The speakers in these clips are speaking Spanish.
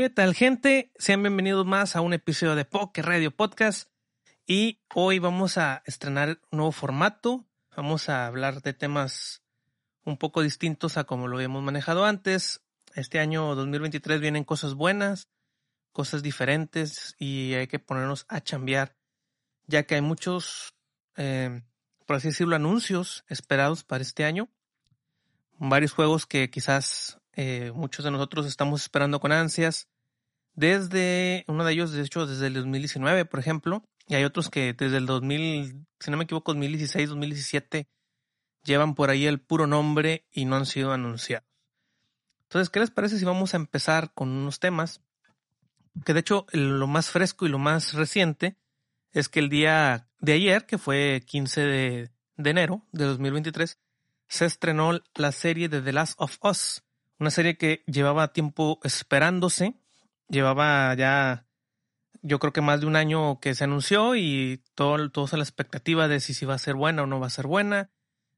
¿Qué tal, gente? Sean bienvenidos más a un episodio de Poker Radio Podcast. Y hoy vamos a estrenar un nuevo formato. Vamos a hablar de temas un poco distintos a como lo habíamos manejado antes. Este año 2023 vienen cosas buenas, cosas diferentes y hay que ponernos a chambear, ya que hay muchos, eh, por así decirlo, anuncios esperados para este año. Varios juegos que quizás eh, muchos de nosotros estamos esperando con ansias. Desde, uno de ellos, de hecho, desde el 2019, por ejemplo, y hay otros que desde el 2000, si no me equivoco, 2016, 2017, llevan por ahí el puro nombre y no han sido anunciados. Entonces, ¿qué les parece si vamos a empezar con unos temas? Que de hecho, lo más fresco y lo más reciente es que el día de ayer, que fue 15 de, de enero de 2023, se estrenó la serie de The Last of Us, una serie que llevaba tiempo esperándose, llevaba ya yo creo que más de un año que se anunció y todo, todos a la expectativa de si, si va a ser buena o no va a ser buena.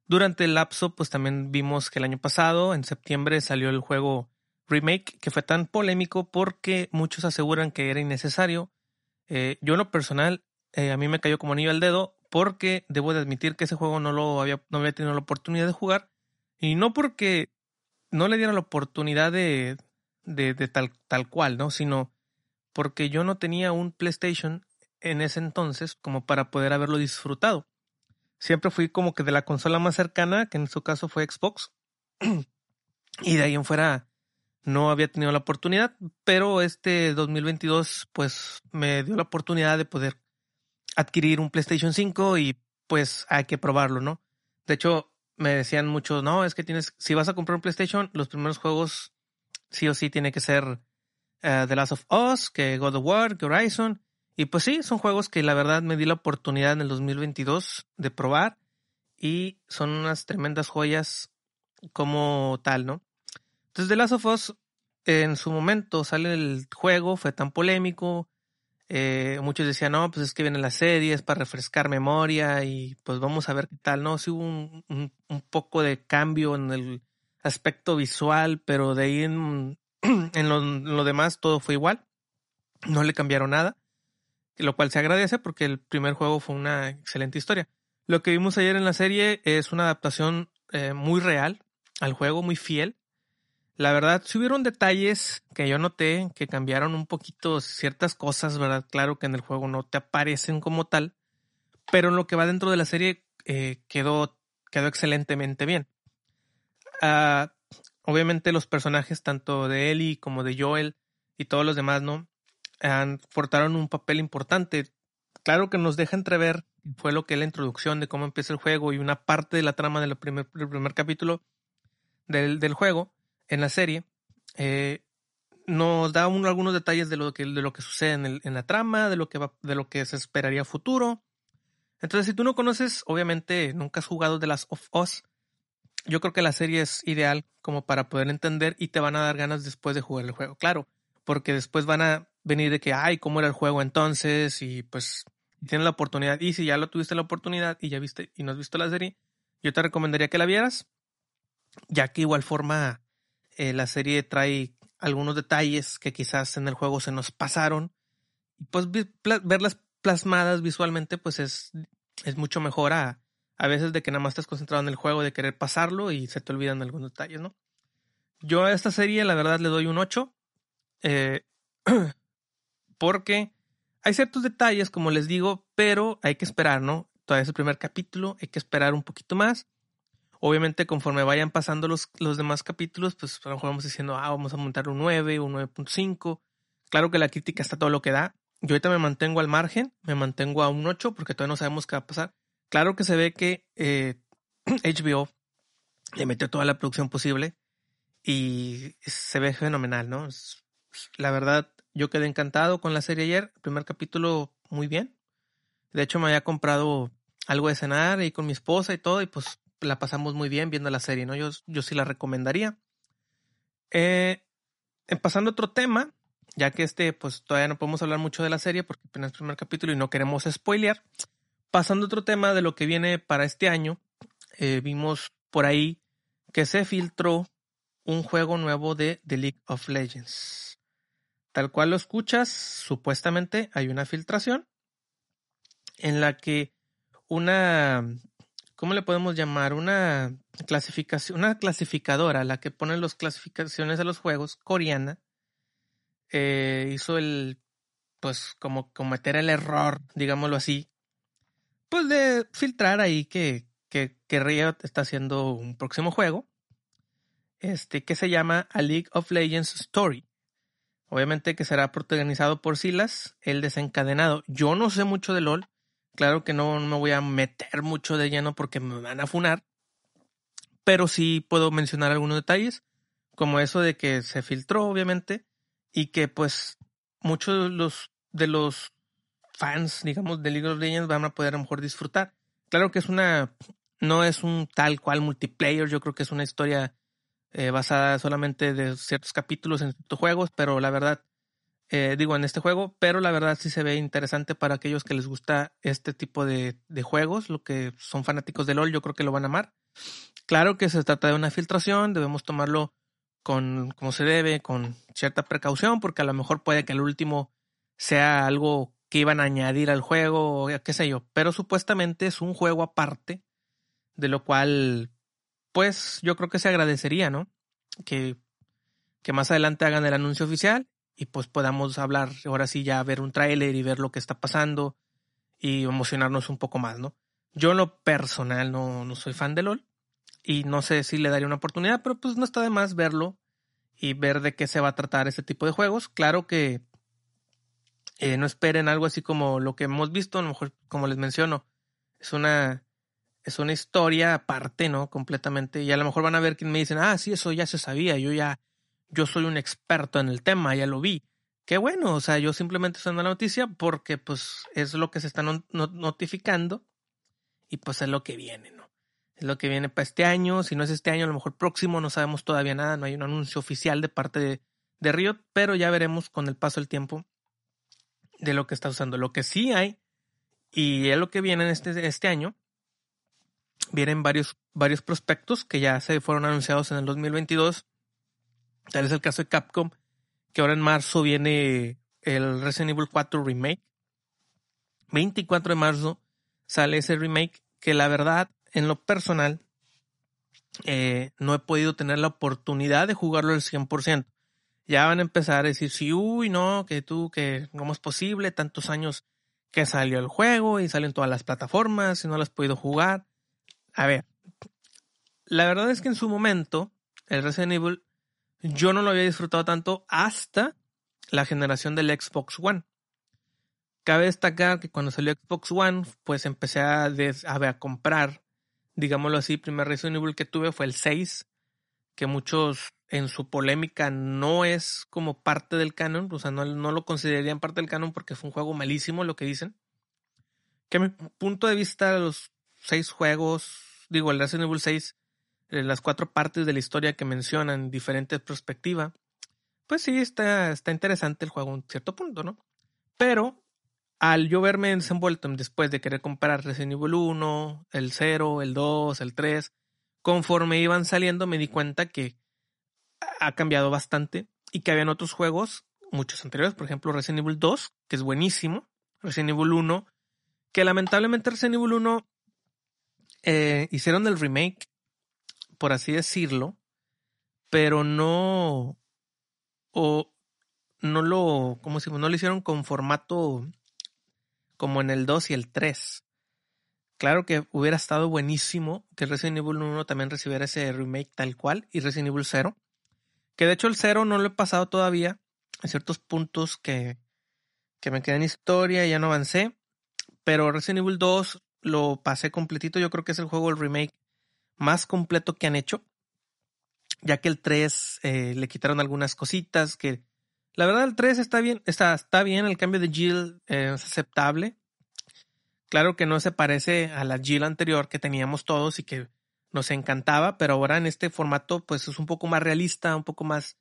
Durante el lapso, pues también vimos que el año pasado, en septiembre, salió el juego remake, que fue tan polémico porque muchos aseguran que era innecesario. Eh, yo en lo personal, eh, a mí me cayó como anillo al dedo porque debo de admitir que ese juego no lo había, no había tenido la oportunidad de jugar. Y no porque no le diera la oportunidad de, de, de tal, tal cual, ¿no? Sino porque yo no tenía un PlayStation en ese entonces como para poder haberlo disfrutado. Siempre fui como que de la consola más cercana, que en su caso fue Xbox, y de ahí en fuera no había tenido la oportunidad, pero este 2022 pues me dio la oportunidad de poder adquirir un PlayStation 5 y pues hay que probarlo, ¿no? De hecho, me decían muchos, no, es que tienes, si vas a comprar un PlayStation, los primeros juegos sí o sí tiene que ser eh, The Last of Us, que God of War, que Horizon. Y pues sí, son juegos que la verdad me di la oportunidad en el 2022 de probar y son unas tremendas joyas como tal, ¿no? Entonces The Last of Us en su momento sale el juego, fue tan polémico, eh, muchos decían, no, pues es que viene la serie, es para refrescar memoria y pues vamos a ver qué tal, ¿no? Sí hubo un, un poco de cambio en el aspecto visual, pero de ahí en, en lo, demás todo fue igual. No le cambiaron nada. Lo cual se agradece porque el primer juego fue una excelente historia. Lo que vimos ayer en la serie es una adaptación eh, muy real al juego, muy fiel. La verdad, si hubieron detalles que yo noté que cambiaron un poquito ciertas cosas, ¿verdad? Claro que en el juego no te aparecen como tal, pero en lo que va dentro de la serie eh, quedó, quedó excelentemente bien. Ah, obviamente los personajes tanto de Ellie como de Joel y todos los demás, ¿no? Portaron un papel importante. Claro que nos deja entrever, fue lo que la introducción de cómo empieza el juego y una parte de la trama del primer, primer capítulo del, del, juego en la serie. Eh, nos da algunos detalles de lo que, de lo que sucede en, el, en la trama, de lo, que va, de lo que se esperaría futuro. Entonces, si tú no conoces, obviamente nunca has jugado de las of Us, yo creo que la serie es ideal como para poder entender y te van a dar ganas después de jugar el juego. Claro, porque después van a venir de que, ay, ¿cómo era el juego entonces? Y pues tienes la oportunidad. Y si ya lo tuviste la oportunidad y ya viste y no has visto la serie, yo te recomendaría que la vieras, ya que igual forma eh, la serie trae algunos detalles que quizás en el juego se nos pasaron. Y pues verlas plasmadas visualmente, pues es, es mucho mejor a, a veces de que nada más estás concentrado en el juego, de querer pasarlo y se te olvidan algunos detalles, ¿no? Yo a esta serie la verdad le doy un 8. Eh, porque hay ciertos detalles, como les digo, pero hay que esperar, ¿no? Todavía es el primer capítulo, hay que esperar un poquito más. Obviamente, conforme vayan pasando los, los demás capítulos, pues a lo mejor vamos diciendo, ah, vamos a montar un 9, un 9.5. Claro que la crítica está todo lo que da. Yo ahorita me mantengo al margen, me mantengo a un 8 porque todavía no sabemos qué va a pasar. Claro que se ve que HBO eh, le metió toda la producción posible y se ve fenomenal, ¿no? La verdad, yo quedé encantado con la serie ayer. El primer capítulo, muy bien. De hecho, me había comprado algo de cenar y con mi esposa y todo, y pues la pasamos muy bien viendo la serie, ¿no? Yo, yo sí la recomendaría. Eh, pasando a otro tema, ya que este, pues todavía no podemos hablar mucho de la serie porque apenas el primer capítulo y no queremos spoilear. Pasando a otro tema de lo que viene para este año, eh, vimos por ahí que se filtró un juego nuevo de The League of Legends. tal cual lo escuchas, supuestamente hay una filtración en la que una, ¿cómo le podemos llamar? Una clasificación, una clasificadora, la que pone las clasificaciones de los juegos, coreana, eh, hizo el, pues como cometer el error, digámoslo así, pues de filtrar ahí que, que, que Riot está haciendo un próximo juego, este, que se llama A League of Legends Story. Obviamente que será protagonizado por Silas, el desencadenado. Yo no sé mucho de LOL. Claro que no me voy a meter mucho de lleno porque me van a funar. Pero sí puedo mencionar algunos detalles, como eso de que se filtró, obviamente, y que pues muchos de los, fans, digamos, de League of Legends van a poder a lo mejor disfrutar. Claro que es una, no es un tal cual multiplayer, yo creo que es una historia eh, basada solamente de ciertos capítulos en ciertos juegos, pero la verdad, eh, digo en este juego, pero la verdad sí se ve interesante para aquellos que les gusta este tipo de, de juegos, lo que son fanáticos de LOL, yo creo que lo van a amar. Claro que se trata de una filtración, debemos tomarlo con como se debe, con cierta precaución, porque a lo mejor puede que el último sea algo que iban a añadir al juego, qué sé yo, pero supuestamente es un juego aparte, de lo cual pues yo creo que se agradecería, ¿no? Que, que más adelante hagan el anuncio oficial y pues podamos hablar, ahora sí ya ver un tráiler y ver lo que está pasando y emocionarnos un poco más, ¿no? Yo en lo personal no, no soy fan de LOL y no sé si le daría una oportunidad, pero pues no está de más verlo y ver de qué se va a tratar este tipo de juegos. Claro que eh, no esperen algo así como lo que hemos visto, a lo mejor como les menciono, es una es una historia aparte, ¿no? Completamente. Y a lo mejor van a ver que me dicen, ah, sí, eso ya se sabía, yo ya, yo soy un experto en el tema, ya lo vi. Qué bueno, o sea, yo simplemente estoy la noticia porque pues es lo que se está notificando y pues es lo que viene, ¿no? Es lo que viene para este año, si no es este año, a lo mejor próximo, no sabemos todavía nada, no hay un anuncio oficial de parte de, de Riot, pero ya veremos con el paso del tiempo de lo que está usando. Lo que sí hay, y es lo que viene en este, este año, vienen varios, varios prospectos que ya se fueron anunciados en el 2022. Tal es el caso de Capcom, que ahora en marzo viene el Resident Evil 4 Remake. 24 de marzo sale ese remake que la verdad, en lo personal, eh, no he podido tener la oportunidad de jugarlo al 100%. Ya van a empezar a decir, sí, uy, no, que tú, que cómo es posible, tantos años que salió el juego y salen todas las plataformas y no las has podido jugar. A ver, la verdad es que en su momento, el Resident Evil, yo no lo había disfrutado tanto hasta la generación del Xbox One. Cabe destacar que cuando salió Xbox One, pues empecé a, a, comprar, digámoslo así, el primer Resident Evil que tuve fue el 6, que muchos en su polémica no es como parte del canon, o sea, no, lo considerarían parte del canon porque fue un juego malísimo lo que dicen. Que a mi punto de vista, los seis juegos, digo, el Resident Evil 6, eh, las cuatro partes de la historia que mencionan, diferentes perspectivas, pues sí, está, está interesante el juego en cierto punto, ¿no? Pero al yo verme desenvuelto después de querer comprar Resident Evil 1, el 0, el 2, el 3, conforme iban saliendo me di cuenta que ha cambiado bastante y que habían otros juegos, muchos anteriores, por ejemplo Resident Evil 2, que es buenísimo, Resident Evil 1, que lamentablemente Resident Evil 1 eh, hicieron el remake, por así decirlo, pero no, o no lo, ¿cómo decimos? No lo hicieron con formato como en el 2 y el 3. Claro que hubiera estado buenísimo que Resident Evil 1 también recibiera ese remake tal cual y Resident Evil 0. Que de hecho el 0 no lo he pasado todavía. Hay ciertos puntos que, que me quedan en historia y ya no avancé. Pero Resident Evil 2 lo pasé completito. Yo creo que es el juego, el remake más completo que han hecho. Ya que el 3 eh, le quitaron algunas cositas que... La verdad el 3 está bien, está, está bien, el cambio de Jill eh, es aceptable. Claro que no se parece a la Jill anterior que teníamos todos y que nos encantaba, pero ahora en este formato pues es un poco más realista, un poco más...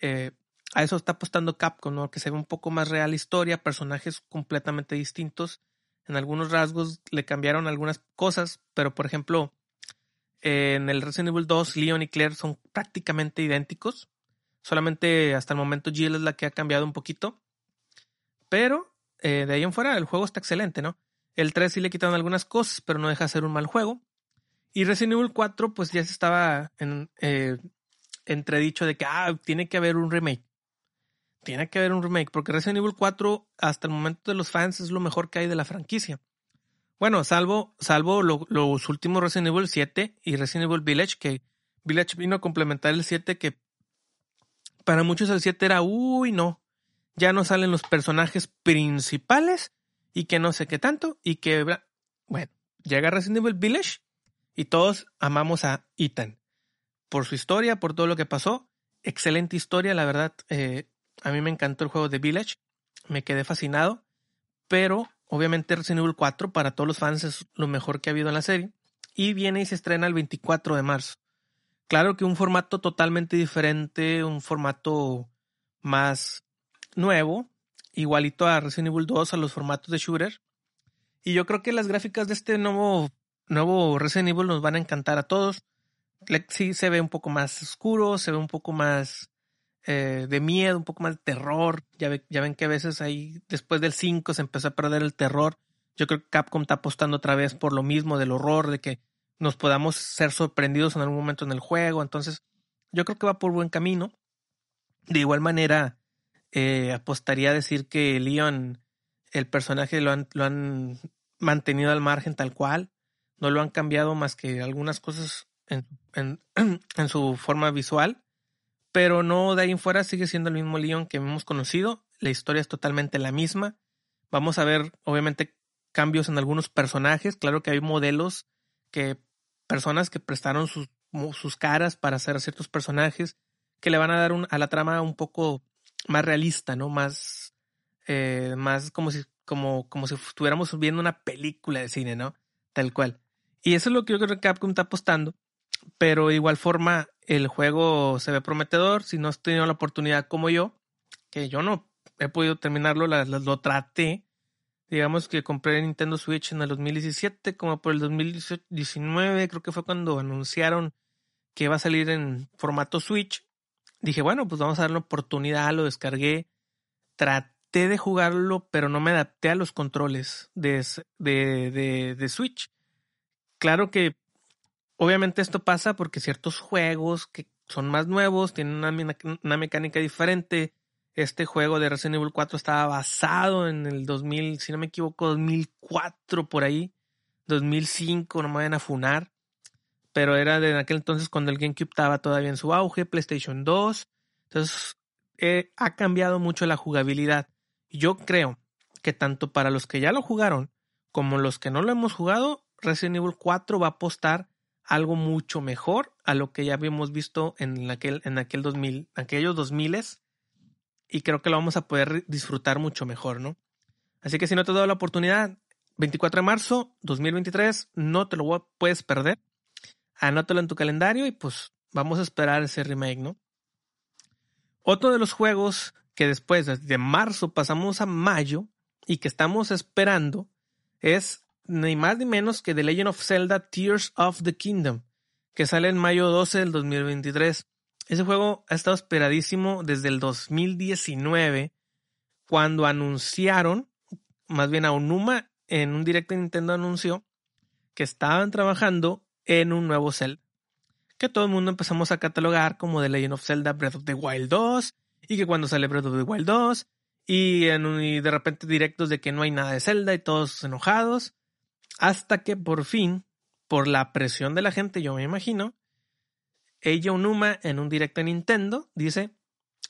Eh, a eso está apostando Capcom, ¿no? Que se ve un poco más real historia, personajes completamente distintos en algunos rasgos le cambiaron algunas cosas, pero por ejemplo, en el Resident Evil 2, Leon y Claire son prácticamente idénticos. Solamente hasta el momento Jill es la que ha cambiado un poquito. Pero eh, de ahí en fuera el juego está excelente, ¿no? El 3 sí le quitaron algunas cosas, pero no deja de ser un mal juego. Y Resident Evil 4 pues ya se estaba en, eh, entredicho de que ah, tiene que haber un remake. Tiene que haber un remake, porque Resident Evil 4 hasta el momento de los fans es lo mejor que hay de la franquicia. Bueno, salvo, salvo los últimos Resident Evil 7 y Resident Evil Village, que Village vino a complementar el 7, que para muchos el 7 era, uy, no, ya no salen los personajes principales y que no sé qué tanto, y que, bueno, llega Resident Evil Village y todos amamos a Ethan. Por su historia, por todo lo que pasó. Excelente historia, la verdad. Eh, a mí me encantó el juego de Village. Me quedé fascinado. Pero obviamente Resident Evil 4 para todos los fans es lo mejor que ha habido en la serie. Y viene y se estrena el 24 de marzo. Claro que un formato totalmente diferente, un formato más nuevo, igualito a Resident Evil 2, a los formatos de shooter. Y yo creo que las gráficas de este nuevo, nuevo Resident Evil nos van a encantar a todos. Sí se ve un poco más oscuro, se ve un poco más eh, de miedo, un poco más de terror. Ya, ya ven que a veces ahí, después del 5 se empezó a perder el terror. Yo creo que Capcom está apostando otra vez por lo mismo, del horror, de que nos podamos ser sorprendidos en algún momento en el juego. Entonces, yo creo que va por buen camino. De igual manera, eh, apostaría a decir que Leon, el personaje, lo han, lo han mantenido al margen tal cual. No lo han cambiado más que algunas cosas en, en, en su forma visual pero no de ahí en fuera sigue siendo el mismo Leon que hemos conocido. La historia es totalmente la misma. Vamos a ver, obviamente, cambios en algunos personajes. Claro que hay modelos que, personas que prestaron sus, sus caras para hacer ciertos personajes que le van a dar a la trama un poco más realista, ¿no? Más, eh, más como si, como, como si estuviéramos viendo una película de cine, ¿no? Tal cual. Y eso es lo que yo creo que Capcom está apostando. Pero de igual forma, el juego se ve prometedor. Si no has tenido la oportunidad como yo, que yo no he podido terminarlo, lo traté. Digamos que compré Nintendo Switch en el 2017, como por el 2019, creo que fue cuando anunciaron que iba a salir en formato Switch. Dije, bueno, pues vamos a darle oportunidad, lo descargué. Traté de jugarlo, pero no me adapté a los controles de, de, de Switch. Claro que Obviamente esto pasa porque ciertos juegos que son más nuevos tienen una, mecánica diferente. Este juego de Resident Evil 4 estaba basado en el 2000, si no me equivoco, 2004 por ahí, 2005, no me vayan a funar. Pero era de aquel entonces cuando el GameCube estaba todavía en su auge, PlayStation 2. Entonces eh, ha cambiado mucho la jugabilidad. Yo creo que tanto para los que ya lo jugaron como los que no lo hemos jugado, Resident Evil 4 va a apostar algo mucho mejor a lo que ya habíamos visto en aquel, en aquel 2000, aquellos 2000 y creo que lo vamos a poder disfrutar mucho mejor, ¿no? Así que si no te he dado la oportunidad, 24 de marzo 2023, no te lo puedes perder. Anótalo en tu calendario y pues vamos a esperar ese remake, ¿no? Otro de los juegos que después de marzo pasamos a mayo y que estamos esperando es ni más ni menos que The Legend of Zelda Tears of the Kingdom, que sale en mayo 12 del 2023. Ese juego ha estado esperadísimo desde el 2019, cuando anunciaron, más bien a Onuma, en un directo de Nintendo anunció que estaban trabajando en un nuevo Zelda. Que todo el mundo empezamos a catalogar como The Legend of Zelda Breath of the Wild 2, y que cuando sale Breath of the Wild 2, y, en, y de repente directos de que no hay nada de Zelda y todos enojados. Hasta que por fin, por la presión de la gente, yo me imagino, ella Unuma en un directo de Nintendo dice,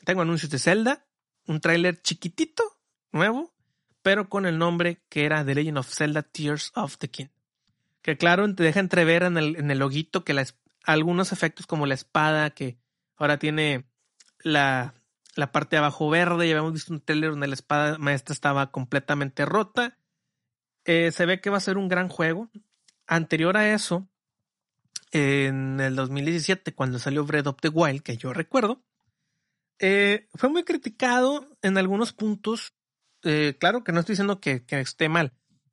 tengo anuncios de Zelda, un tráiler chiquitito, nuevo, pero con el nombre que era The Legend of Zelda Tears of the King. Que claro, te deja entrever en el, en loguito que algunos efectos como la espada, que ahora tiene la, la parte de abajo verde, ya habíamos visto un trailer donde la espada maestra estaba completamente rota eh, se ve que va a ser un gran juego. Anterior a eso, en el 2017, cuando salió Breath of the Wild, que yo recuerdo, eh, fue muy criticado en algunos puntos. Eh, claro que no estoy diciendo que, esté mal.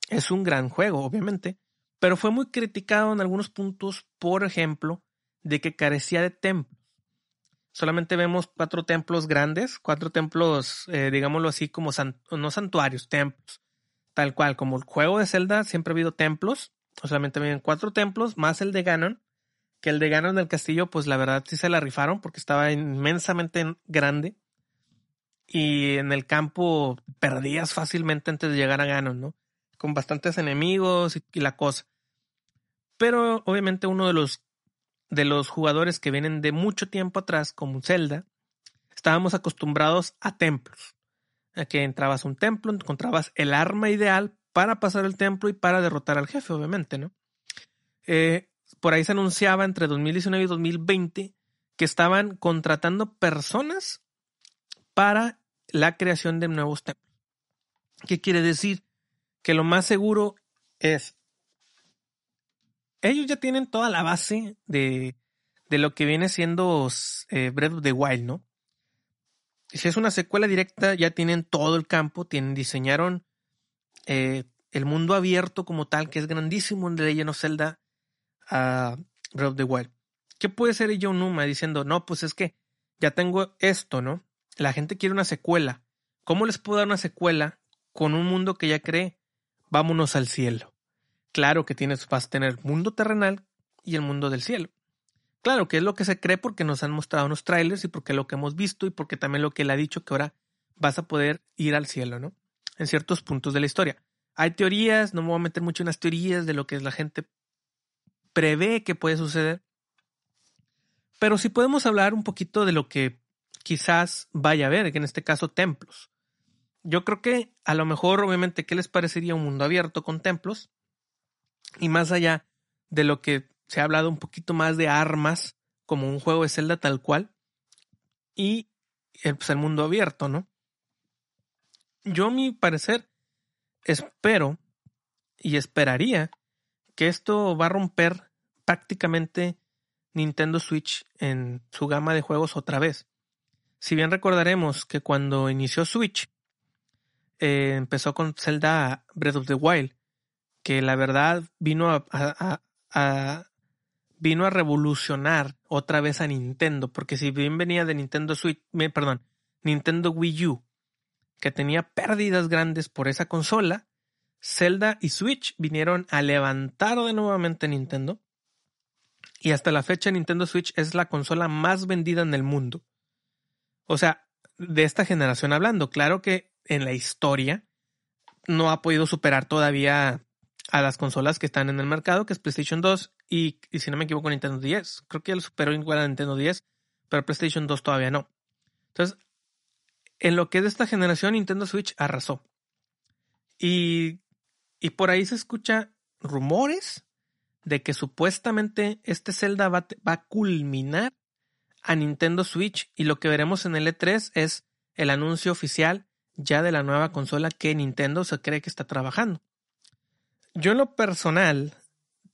Es un gran juego, obviamente. Pero fue muy criticado en algunos puntos, por ejemplo, de que carecía de templos. solamente vemos cuatro templos grandes, cuatro templos, digámoslo así, como no santuarios, templos, tal cual, como el juego de Zelda siempre ha habido templos, solamente vienen cuatro templos, más el de Ganon, que el de Ganon del castillo, pues la verdad sí se la rifaron porque estaba inmensamente grande y en el campo perdías fácilmente antes de llegar a Ganon, ¿no? Con bastantes enemigos y, y la cosa. Pero obviamente uno de los de los jugadores que vienen de mucho tiempo atrás, como Zelda, estábamos acostumbrados a templos. Que entrabas un templo, encontrabas el arma ideal para pasar el templo y para derrotar al jefe, obviamente, ¿no? Eh, por ahí se anunciaba entre 2019 y 2020 que estaban contratando personas para la creación de nuevos templos. ¿Qué quiere decir? Que lo más seguro es ellos ya tienen toda la base de, de lo que viene siendo eh, Breath of the Wild, ¿no? Si es una secuela directa, ya tienen todo el campo, tienen, diseñaron eh, el mundo abierto como tal, que es grandísimo en The Legend of Zelda a Breath of the Wild. ¿Qué puede ser yo Numa diciendo, no, pues es que ya tengo esto, ¿no? La gente quiere una secuela. ¿Cómo les puedo dar una secuela con un mundo que ya cree? Vámonos al cielo. Claro que tienes, vas a tener mundo terrenal y el mundo del cielo. Claro que es lo que se cree porque nos han mostrado unos trailers y porque lo que hemos visto y porque también lo que él ha dicho que ahora vas a poder ir al cielo, ¿no? En ciertos puntos de la historia. Hay teorías, no me voy a meter mucho en las teorías de lo que la gente prevé que puede suceder. Pero sí podemos hablar un poquito de lo que quizás vaya a haber, que en este caso templos. Yo creo que a lo mejor, obviamente, ¿qué les parecería un mundo abierto con templos? Y más allá de lo que se ha hablado un poquito más de armas, como un juego de Zelda tal cual, y el, pues, el mundo abierto, ¿no? Yo, a mi parecer, espero y esperaría que esto va a romper prácticamente Nintendo Switch en su gama de juegos otra vez. Si bien recordaremos que cuando inició Switch, eh, empezó con Zelda Breath of the Wild, que la verdad vino a, vino a revolucionar otra vez a Nintendo, porque si bien venía de Nintendo Switch, perdón, Nintendo Wii U, que tenía pérdidas grandes por esa consola, Zelda y Switch vinieron a levantar de nuevamente Nintendo. Y hasta la fecha Nintendo Switch es la consola más vendida en el mundo. O sea, de esta generación hablando, claro que en la historia no ha podido superar todavía a las consolas que están en el mercado, que es PlayStation 2 y, si no me equivoco, Nintendo 10. Creo que ya lo superó igual a Nintendo 10, pero PlayStation 2 todavía no. Entonces, en lo que es de esta generación, Nintendo Switch arrasó. Y, y por ahí se escucha rumores de que supuestamente este Zelda va, va a culminar a Nintendo Switch y lo que veremos en el E3 es el anuncio oficial ya de la nueva consola que Nintendo se cree que está trabajando. Yo en lo personal,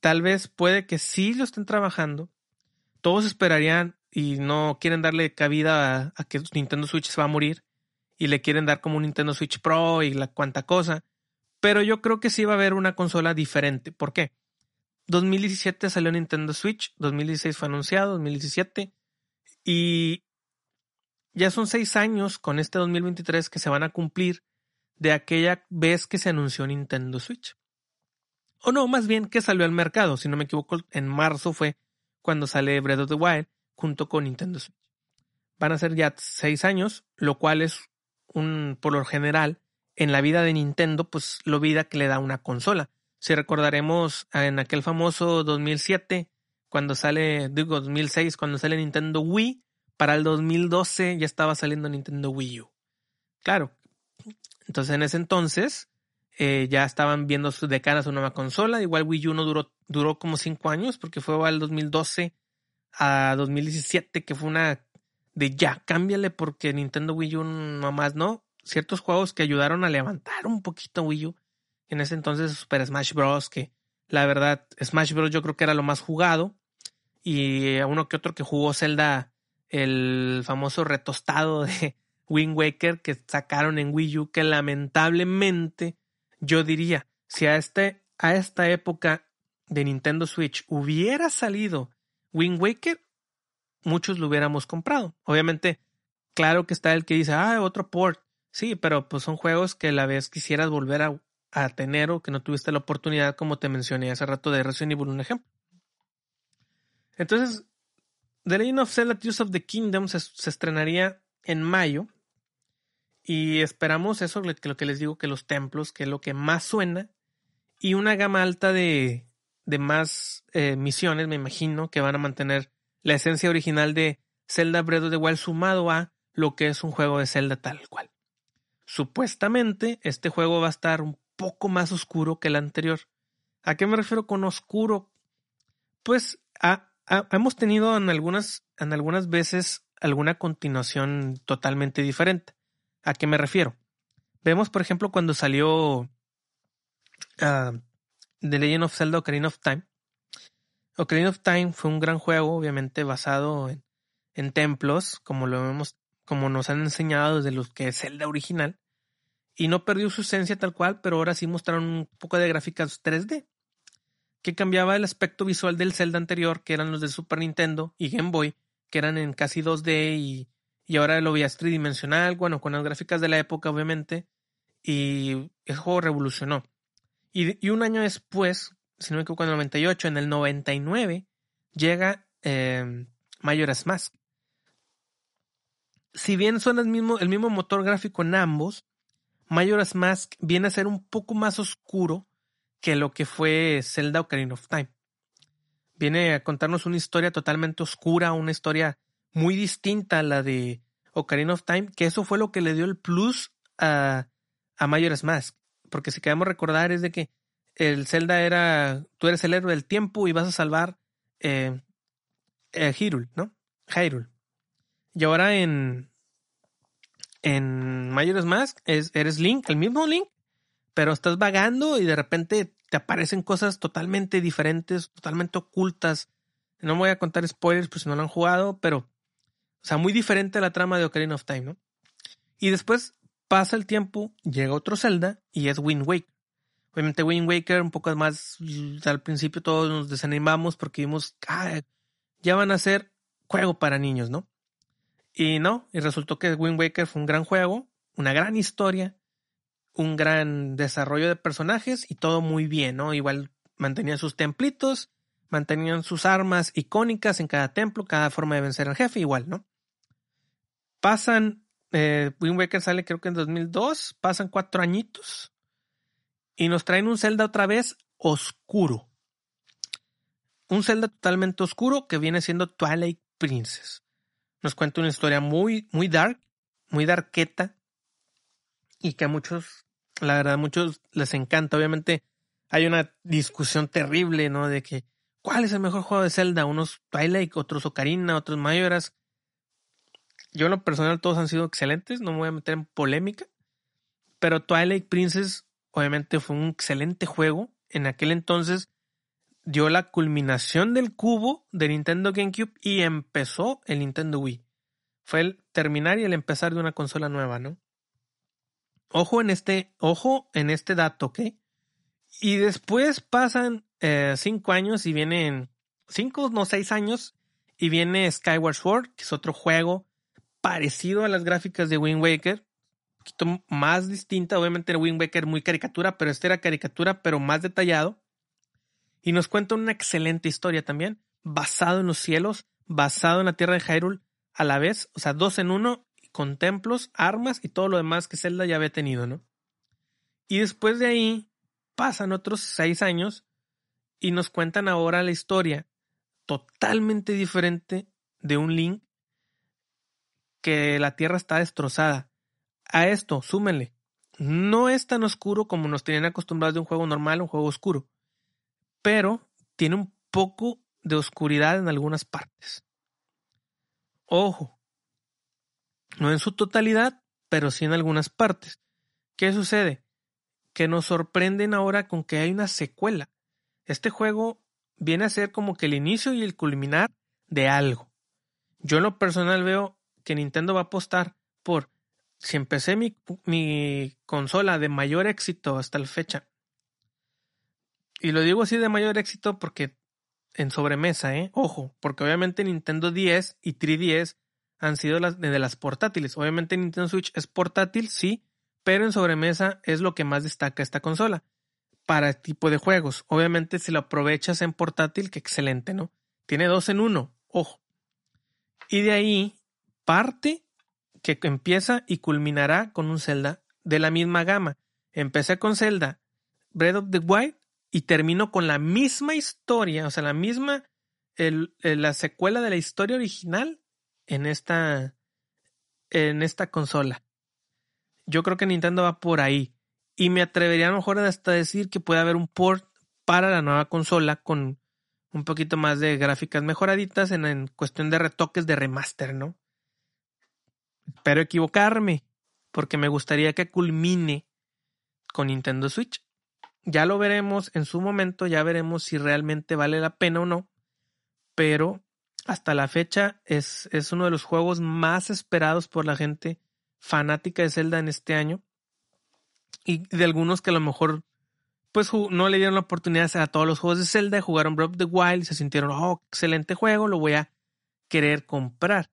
tal vez puede que sí lo estén trabajando. Todos esperarían y no quieren darle cabida a, que Nintendo Switch se va a morir y le quieren dar como un Nintendo Switch Pro y la cuanta cosa. Pero yo creo que sí va a haber una consola diferente. ¿Por qué? 2017 salió Nintendo Switch, 2016 fue anunciado, 2017. Y ya son seis años con este 2023 que se van a cumplir de aquella vez que se anunció Nintendo Switch. O no, más bien que salió al mercado. Si no me equivoco, en marzo fue cuando sale Breath of the Wild junto con Nintendo Switch. Van a ser ya seis años, lo cual es un, por lo general, en la vida de Nintendo, pues lo vida que le da una consola. Si recordaremos en aquel famoso 2007, cuando sale, digo 2006, cuando sale Nintendo Wii, para el 2012 ya estaba saliendo Nintendo Wii U. Claro. Entonces en ese entonces, eh, ya estaban viendo de cara a su nueva consola. Igual Wii U no duró, duró como cinco años porque fue al 2012 a 2017 que fue una de ya, cámbiale porque Nintendo Wii U nomás no. Ciertos juegos que ayudaron a levantar un poquito Wii U. En ese entonces Super Smash Bros. que la verdad Smash Bros. yo creo que era lo más jugado. Y uno que otro que jugó Zelda, el famoso retostado de Wind Waker que sacaron en Wii U que lamentablemente yo diría, si a, este, a esta época de Nintendo Switch hubiera salido Wind Waker, muchos lo hubiéramos comprado. Obviamente, claro que está el que dice, ah, otro port. Sí, pero pues son juegos que a la vez quisieras volver a, tener o que no tuviste la oportunidad, como te mencioné hace rato de Resident Evil, un ejemplo. Entonces, The Legend of Zelda Tears of the Kingdom se, estrenaría en mayo. Y esperamos eso, lo que les digo, que los templos, que es lo que más suena. Y una gama alta de, de más eh, misiones, me imagino, que van a mantener la esencia original de Zelda Breath of the Wild sumado a lo que es un juego de Zelda tal cual. Supuestamente, este juego va a estar un poco más oscuro que el anterior. ¿A qué me refiero con oscuro? Pues hemos tenido en algunas, en algunas veces alguna continuación totalmente diferente. ¿A qué me refiero? Vemos, por ejemplo, cuando salió uh, The Legend of Zelda Ocarina of Time. Ocarina of Time fue un gran juego, obviamente basado en, en templos, como lo vemos, como nos han enseñado desde los que es Zelda original. Y no perdió su esencia tal cual, pero ahora sí mostraron un poco de gráficas 3D que cambiaba el aspecto visual del Zelda anterior, que eran los de Super Nintendo y Game Boy, que eran en casi 2D y, y ahora lo veías tridimensional, bueno, con las gráficas de la época, obviamente, y el juego revolucionó. Y, y un año después, si no me equivoco, en el 98, en el 99, llega eh, Majora's Mask. Si bien son el mismo, el mismo motor gráfico en ambos, Majora's Mask viene a ser un poco más oscuro que lo que fue Zelda Ocarina of Time. Viene a contarnos una historia totalmente oscura, una historia muy distinta a la de Ocarina of Time, que eso fue lo que le dio el plus a, a Majora's Mask. Porque si queremos recordar es de que el Zelda era, tú eres el héroe del tiempo y vas a salvar eh, eh Hyrule, ¿no? Hyrule. Y ahora en, en Majora's Mask es, eres Link, el mismo Link, pero estás vagando y de repente te aparecen cosas totalmente diferentes, totalmente ocultas. No voy a contar spoilers por si no lo han jugado, pero, o sea, muy diferente a la trama de Ocarina of Time, ¿no? Y después pasa el tiempo, llega otro Zelda y es Wind Waker. Obviamente Wind Waker un poco más, al principio todos nos desanimamos porque vimos, ah, ya van a ser juego para niños, ¿no? Y no, y resultó que Wind Waker fue un gran juego, una gran historia, un gran desarrollo de personajes y todo muy bien, ¿no? Igual mantenían sus templitos, mantenían sus armas icónicas en cada templo, cada forma de vencer al jefe, igual, ¿no? Pasan, eh, Waker sale creo que en 2002, pasan cuatro añitos y nos traen un Zelda otra vez oscuro. Un Zelda totalmente oscuro que viene siendo Twilight Princess. Nos cuenta una historia muy, muy dark, muy darketa, y que a muchos, la verdad, a muchos les encanta. Obviamente hay una discusión terrible, ¿no? De que, ¿cuál es el mejor juego de Zelda? Unos Twilight, otros Ocarina, otros Mayoras. Yo en lo personal todos han sido excelentes, no me voy a meter en polémica. Pero Twilight Princess obviamente fue un excelente juego. En aquel entonces dio la culminación del cubo de Nintendo GameCube y empezó el Nintendo Wii. Fue el terminar y el empezar de una consola nueva, ¿no? Ojo en este, ojo en este dato, ¿ok? Y después pasan eh, cinco años y vienen, cinco, no seis años, y viene Skyward Sword, que es otro juego parecido a las gráficas de Wind Waker, un poquito más distinta, obviamente el Wind Waker muy caricatura, pero este era caricatura, pero más detallado. Y nos cuenta una excelente historia también, basado en los cielos, basado en la tierra de Hyrule a la vez, o sea, dos en uno, con templos, armas y todo lo demás que Zelda ya había tenido, ¿no? Y después de ahí pasan otros seis años y nos cuentan ahora la historia totalmente diferente de un Link que la Tierra está destrozada. A esto, súmenle. No es tan oscuro como nos tenían acostumbrados de un juego normal, un juego oscuro, pero tiene un poco de oscuridad en algunas partes. Ojo, no en su totalidad, pero sí en algunas partes. ¿Qué sucede? Que nos sorprenden ahora con que hay una secuela. Este juego viene a ser como que el inicio y el culminar de algo. Yo en lo personal veo que Nintendo va a apostar por si empecé mi, mi consola de mayor éxito hasta la fecha. Y lo digo así de mayor éxito porque en sobremesa, ¿eh? Ojo, porque obviamente Nintendo 10 y 3DS han sido las de las portátiles. Obviamente Nintendo Switch es portátil, sí, pero en sobremesa es lo que más destaca esta consola para este tipo de juegos. Obviamente si lo aprovechas en portátil, que excelente, ¿no? Tiene dos en uno, ojo. Y de ahí parte que empieza y culminará con un Zelda de la misma gama. Empecé con Zelda Breath of the Wild y termino con la misma historia, o sea, la misma, la secuela de la historia original en esta, en esta consola. Yo creo que Nintendo va por ahí. Y me atrevería a lo mejor hasta decir que puede haber un port para la nueva consola con un poquito más de gráficas mejoraditas en, en cuestión de retoques de remaster, ¿no? Espero equivocarme, porque me gustaría que culmine con Nintendo Switch. Ya lo veremos en su momento, ya veremos si realmente vale la pena o no, pero hasta la fecha es, es uno de los juegos más esperados por la gente fanática de Zelda en este año y de algunos que a lo mejor pues no le dieron la oportunidad a todos los juegos de Zelda, jugaron Breath of the Wild y se sintieron, oh, excelente juego, lo voy a querer comprar.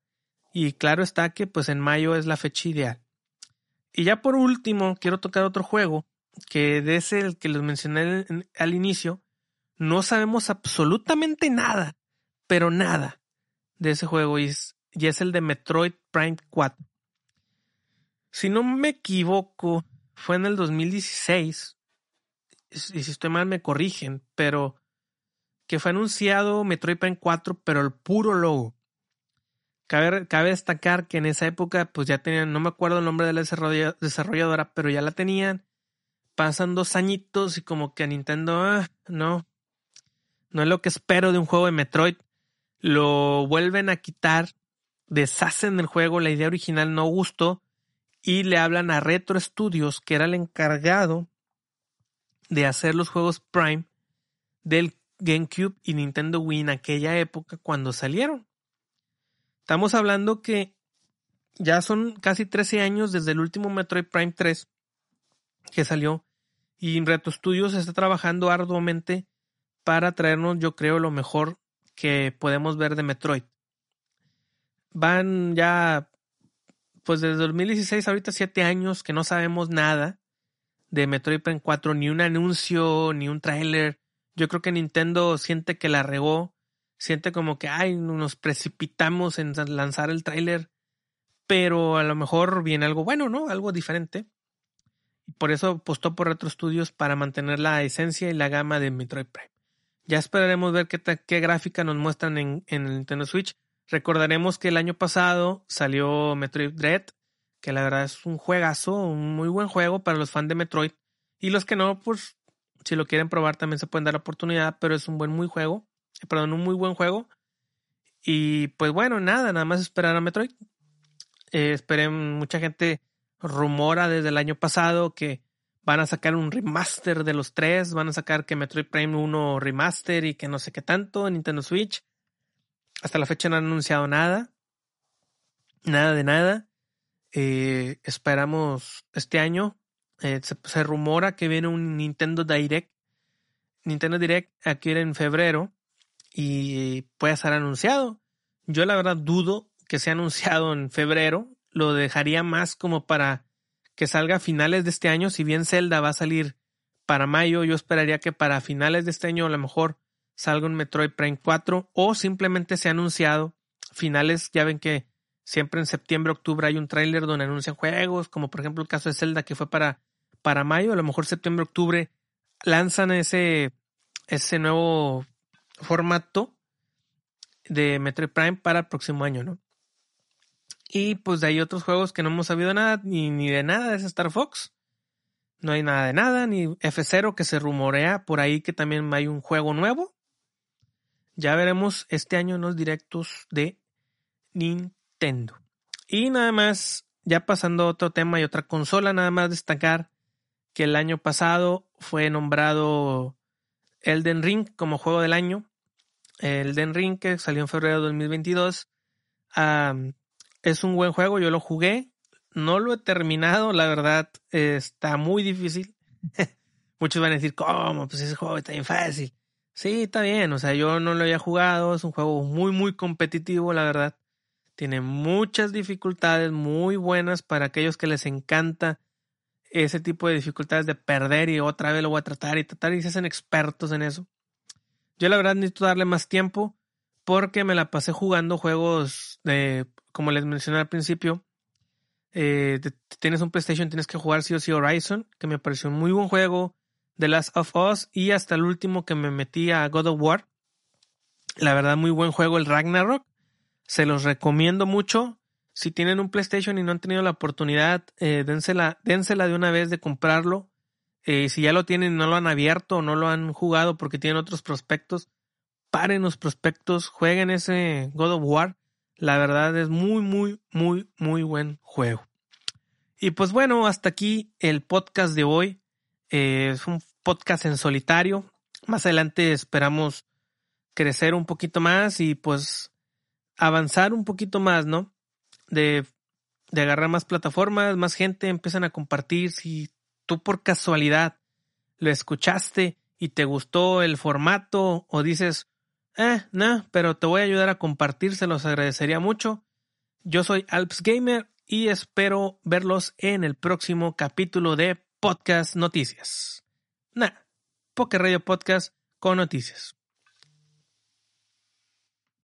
Y claro está que pues en mayo es la fecha ideal. Y ya por último, quiero tocar otro juego que de ese el que les mencioné al inicio, no sabemos absolutamente nada, pero nada de ese juego y es, y es el de Metroid Prime 4. Si no me equivoco, fue en el 2016, y si estoy mal me corrigen, pero que fue anunciado Metroid Prime 4, pero el puro logo. Cabe, destacar que en esa época, pues ya tenían, no me acuerdo el nombre de la desarrolladora, pero ya la tenían. Pasan dos añitos y como que a Nintendo, ah, no, no es lo que espero de un juego de Metroid. Lo vuelven a quitar, deshacen el juego, la idea original no gustó y le hablan a Retro Studios, que era el encargado de hacer los juegos Prime del GameCube y Nintendo Wii en aquella época cuando salieron. Estamos hablando que ya son casi 13 años desde el último Metroid Prime 3 que salió y Retro Studios está trabajando arduamente para traernos, yo creo, lo mejor que podemos ver de Metroid. Van ya pues desde 2016 ahorita siete años que no sabemos nada de Metroid Prime 4, ni un anuncio, ni un tráiler. Yo creo que Nintendo siente que la regó, siente como que, ay, nos precipitamos en lanzar el tráiler, pero a lo mejor viene algo bueno, ¿no? Algo diferente. Y por eso apostó por Retro Studios para mantener la esencia y la gama de Metroid Prime. Ya esperaremos ver qué, qué gráfica nos muestran en, en el Nintendo Switch. Recordaremos que el año pasado salió Metroid Dread, que la verdad es un juegazo, un muy buen juego para los fans de Metroid. Y los que no, pues si lo quieren probar también se pueden dar la oportunidad, pero es un buen muy juego, perdón, un muy buen juego. Y pues bueno, nada, nada más esperar a Metroid. Eh, esperen, mucha gente rumora desde el año pasado que van a sacar un remaster de los tres, van a sacar que Metroid Prime 1 remaster y que no sé qué tanto en Nintendo Switch. Hasta la fecha no han anunciado nada. Nada de nada. Eh, esperamos este año. Eh, se, rumora que viene un Nintendo Direct. Nintendo Direct aquí en febrero. Y puede ser anunciado. Yo la verdad dudo que sea anunciado en febrero. Lo dejaría más como para que salga a finales de este año. Si bien Zelda va a salir para mayo, yo esperaría que para finales de este año a lo mejor salga un Metroid Prime 4 o simplemente se ha anunciado finales, ya ven que siempre en septiembre, octubre hay un tráiler donde anuncian juegos, como por ejemplo el caso de Zelda que fue para, para mayo, a lo mejor septiembre, octubre lanzan ese, ese nuevo formato de Metroid Prime para el próximo año, ¿no? Y pues de ahí otros juegos que no hemos sabido nada, ni, ni de nada, es Star Fox. No hay nada de nada, ni F0 que se rumorea por ahí que también hay un juego nuevo. Ya veremos este año en los directos de Nintendo. Y nada más, ya pasando a otro tema y otra consola, nada más destacar que el año pasado fue nombrado Elden Ring como juego del año. Elden Ring que salió en febrero de 2022. es un buen juego, yo lo jugué. No lo he terminado, la verdad está muy difícil. Muchos van a decir, ¿cómo? Pues ese juego está bien fácil. Sí, está bien, o sea, yo no lo había jugado, es un juego muy, muy competitivo, la verdad. Tiene muchas dificultades muy buenas para aquellos que les encanta ese tipo de dificultades de perder y otra vez lo voy a tratar y tratar y se hacen expertos en eso. Yo la verdad necesito darle más tiempo porque me la pasé jugando juegos de, como les mencioné al principio, eh, tienes un PlayStation, tienes que jugar sí o sí Horizon, que me pareció un muy buen juego, The Last of Us y hasta el último que me metí a God of War. La verdad, muy buen juego el Ragnarok. Se los recomiendo mucho. Si tienen un PlayStation y no han tenido la oportunidad, eh, dénsela, dénsela de una vez de comprarlo. Eh, si ya lo tienen no lo han abierto o no lo han jugado porque tienen otros prospectos, paren los prospectos, jueguen ese God of War. La verdad es muy, muy, muy, muy buen juego. Y pues bueno, hasta aquí el podcast de hoy. Eh, es un podcast en solitario. Más adelante esperamos crecer un poquito más y pues avanzar un poquito más, ¿no? De, de agarrar más plataformas, más gente empiezan a compartir. Si tú por casualidad lo escuchaste y te gustó el formato o dices, eh, no, pero te voy a ayudar a compartir, se los agradecería mucho. Yo soy Alps Gamer y espero verlos en el próximo capítulo de Podcast Noticias. Nah, Poker Radio Podcast con noticias.